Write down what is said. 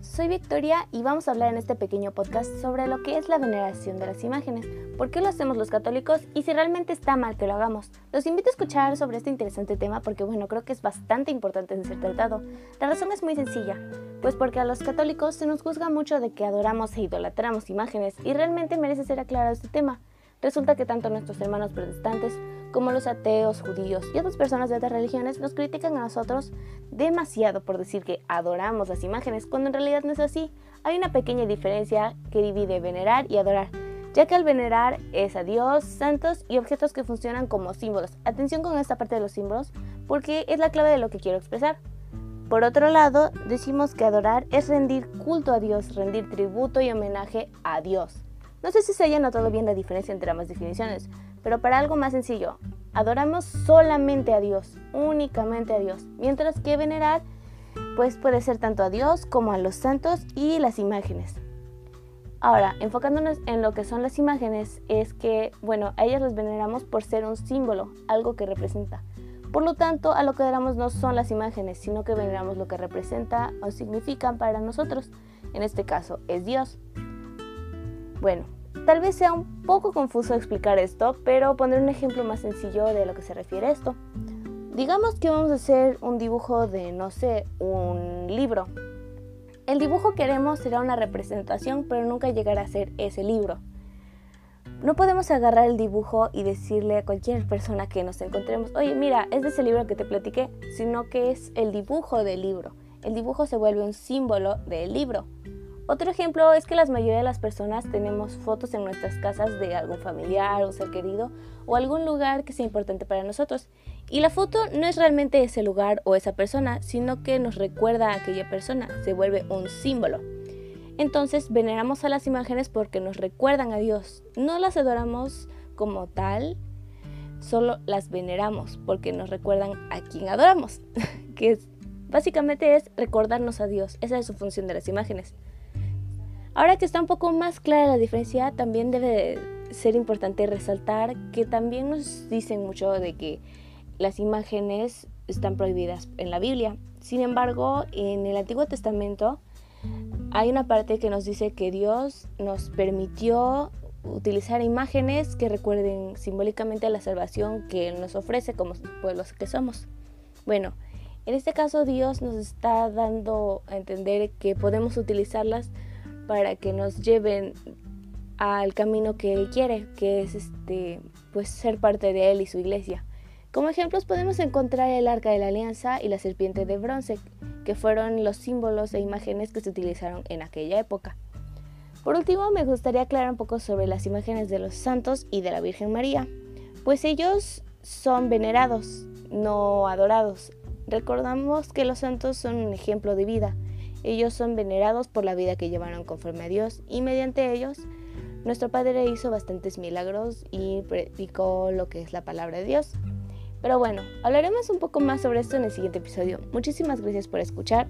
soy Victoria y vamos a hablar en este pequeño podcast sobre lo que es la veneración de las imágenes, por qué lo hacemos los católicos y si realmente está mal que lo hagamos. Los invito a escuchar sobre este interesante tema porque bueno, creo que es bastante importante de ser tratado. La razón es muy sencilla, pues porque a los católicos se nos juzga mucho de que adoramos e idolatramos imágenes y realmente merece ser aclarado este tema. Resulta que tanto nuestros hermanos protestantes como los ateos, judíos y otras personas de otras religiones nos critican a nosotros demasiado por decir que adoramos las imágenes, cuando en realidad no es así. Hay una pequeña diferencia que divide venerar y adorar, ya que al venerar es a Dios, santos y objetos que funcionan como símbolos. Atención con esta parte de los símbolos, porque es la clave de lo que quiero expresar. Por otro lado, decimos que adorar es rendir culto a Dios, rendir tributo y homenaje a Dios. No sé si se haya notado bien la diferencia entre ambas definiciones, pero para algo más sencillo, adoramos solamente a Dios, únicamente a Dios, mientras que venerar pues puede ser tanto a Dios como a los santos y las imágenes. Ahora, enfocándonos en lo que son las imágenes, es que, bueno, a ellas las veneramos por ser un símbolo, algo que representa. Por lo tanto, a lo que adoramos no son las imágenes, sino que veneramos lo que representa o significan para nosotros. En este caso, es Dios. Bueno, tal vez sea un poco confuso explicar esto, pero pondré un ejemplo más sencillo de lo que se refiere esto. Digamos que vamos a hacer un dibujo de, no sé, un libro. El dibujo que haremos será una representación, pero nunca llegará a ser ese libro. No podemos agarrar el dibujo y decirle a cualquier persona que nos encontremos, oye, mira, es de ese libro que te platiqué, sino que es el dibujo del libro. El dibujo se vuelve un símbolo del libro. Otro ejemplo es que la mayoría de las personas tenemos fotos en nuestras casas de algún familiar o ser querido o algún lugar que sea importante para nosotros. Y la foto no es realmente ese lugar o esa persona, sino que nos recuerda a aquella persona, se vuelve un símbolo. Entonces veneramos a las imágenes porque nos recuerdan a Dios. No las adoramos como tal, solo las veneramos porque nos recuerdan a quien adoramos, que básicamente es recordarnos a Dios. Esa es su función de las imágenes. Ahora que está un poco más clara la diferencia, también debe ser importante resaltar que también nos dicen mucho de que las imágenes están prohibidas en la Biblia. Sin embargo, en el Antiguo Testamento hay una parte que nos dice que Dios nos permitió utilizar imágenes que recuerden simbólicamente la salvación que nos ofrece como pueblos que somos. Bueno, en este caso Dios nos está dando a entender que podemos utilizarlas para que nos lleven al camino que él quiere, que es este pues ser parte de él y su iglesia. Como ejemplos podemos encontrar el arca de la alianza y la serpiente de bronce, que fueron los símbolos e imágenes que se utilizaron en aquella época. Por último, me gustaría aclarar un poco sobre las imágenes de los santos y de la Virgen María, pues ellos son venerados, no adorados. Recordamos que los santos son un ejemplo de vida, ellos son venerados por la vida que llevaron conforme a Dios y mediante ellos nuestro Padre hizo bastantes milagros y predicó lo que es la palabra de Dios. Pero bueno, hablaremos un poco más sobre esto en el siguiente episodio. Muchísimas gracias por escuchar.